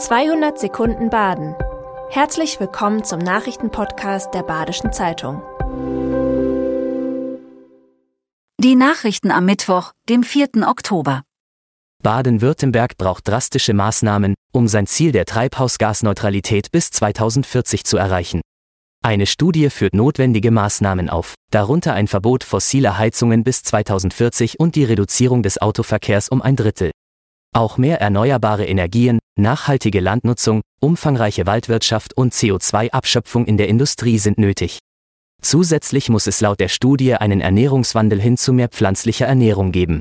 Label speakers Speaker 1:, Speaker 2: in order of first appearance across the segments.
Speaker 1: 200 Sekunden Baden. Herzlich willkommen zum Nachrichtenpodcast der Badischen Zeitung.
Speaker 2: Die Nachrichten am Mittwoch, dem 4. Oktober.
Speaker 3: Baden-Württemberg braucht drastische Maßnahmen, um sein Ziel der Treibhausgasneutralität bis 2040 zu erreichen. Eine Studie führt notwendige Maßnahmen auf, darunter ein Verbot fossiler Heizungen bis 2040 und die Reduzierung des Autoverkehrs um ein Drittel. Auch mehr erneuerbare Energien, nachhaltige Landnutzung, umfangreiche Waldwirtschaft und CO2-Abschöpfung in der Industrie sind nötig. Zusätzlich muss es laut der Studie einen Ernährungswandel hin zu mehr pflanzlicher Ernährung geben.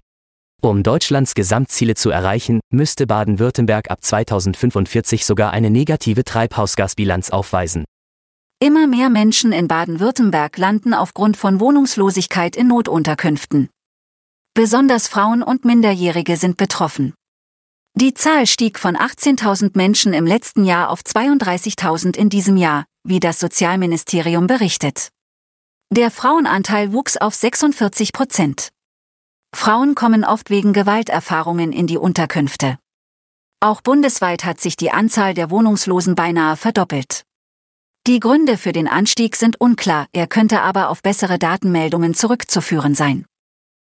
Speaker 3: Um Deutschlands Gesamtziele zu erreichen, müsste Baden-Württemberg ab 2045 sogar eine negative Treibhausgasbilanz aufweisen.
Speaker 2: Immer mehr Menschen in Baden-Württemberg landen aufgrund von Wohnungslosigkeit in Notunterkünften. Besonders Frauen und Minderjährige sind betroffen. Die Zahl stieg von 18.000 Menschen im letzten Jahr auf 32.000 in diesem Jahr, wie das Sozialministerium berichtet. Der Frauenanteil wuchs auf 46 Prozent. Frauen kommen oft wegen Gewalterfahrungen in die Unterkünfte. Auch bundesweit hat sich die Anzahl der Wohnungslosen beinahe verdoppelt. Die Gründe für den Anstieg sind unklar, er könnte aber auf bessere Datenmeldungen zurückzuführen sein.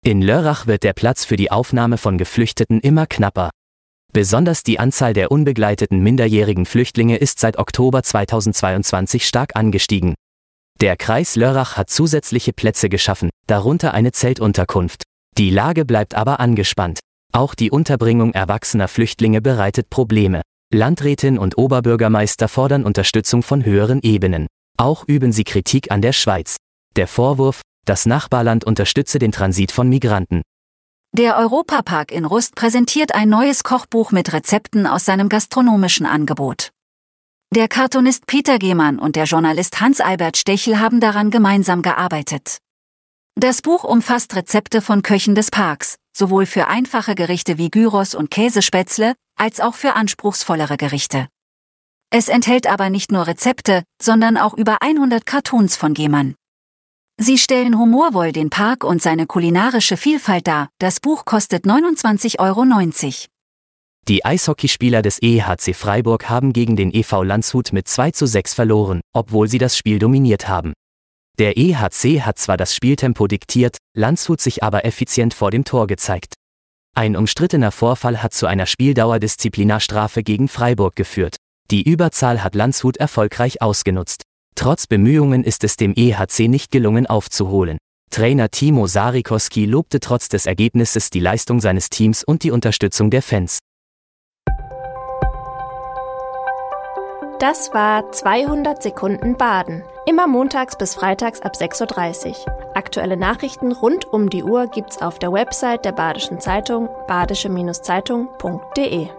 Speaker 3: In Lörrach wird der Platz für die Aufnahme von Geflüchteten immer knapper. Besonders die Anzahl der unbegleiteten minderjährigen Flüchtlinge ist seit Oktober 2022 stark angestiegen. Der Kreis Lörrach hat zusätzliche Plätze geschaffen, darunter eine Zeltunterkunft. Die Lage bleibt aber angespannt. Auch die Unterbringung erwachsener Flüchtlinge bereitet Probleme. Landrätin und Oberbürgermeister fordern Unterstützung von höheren Ebenen. Auch üben sie Kritik an der Schweiz. Der Vorwurf, das Nachbarland unterstütze den Transit von Migranten.
Speaker 2: Der Europapark in Rust präsentiert ein neues Kochbuch mit Rezepten aus seinem gastronomischen Angebot. Der Cartoonist Peter Gehmann und der Journalist Hans-Albert Stechel haben daran gemeinsam gearbeitet. Das Buch umfasst Rezepte von Köchen des Parks, sowohl für einfache Gerichte wie Gyros und Käsespätzle, als auch für anspruchsvollere Gerichte. Es enthält aber nicht nur Rezepte, sondern auch über 100 Cartoons von Gehmann. Sie stellen humorvoll den Park und seine kulinarische Vielfalt dar. Das Buch kostet 29,90 Euro.
Speaker 3: Die Eishockeyspieler des EHC Freiburg haben gegen den EV Landshut mit 2 zu 6 verloren, obwohl sie das Spiel dominiert haben. Der EHC hat zwar das Spieltempo diktiert, Landshut sich aber effizient vor dem Tor gezeigt. Ein umstrittener Vorfall hat zu einer Spieldauerdisziplinarstrafe gegen Freiburg geführt. Die Überzahl hat Landshut erfolgreich ausgenutzt. Trotz Bemühungen ist es dem EHC nicht gelungen aufzuholen. Trainer Timo Sarikoski lobte trotz des Ergebnisses die Leistung seines Teams und die Unterstützung der Fans.
Speaker 1: Das war 200 Sekunden Baden. Immer montags bis freitags ab 6.30 Uhr. Aktuelle Nachrichten rund um die Uhr gibt's auf der Website der Badischen Zeitung badische-zeitung.de.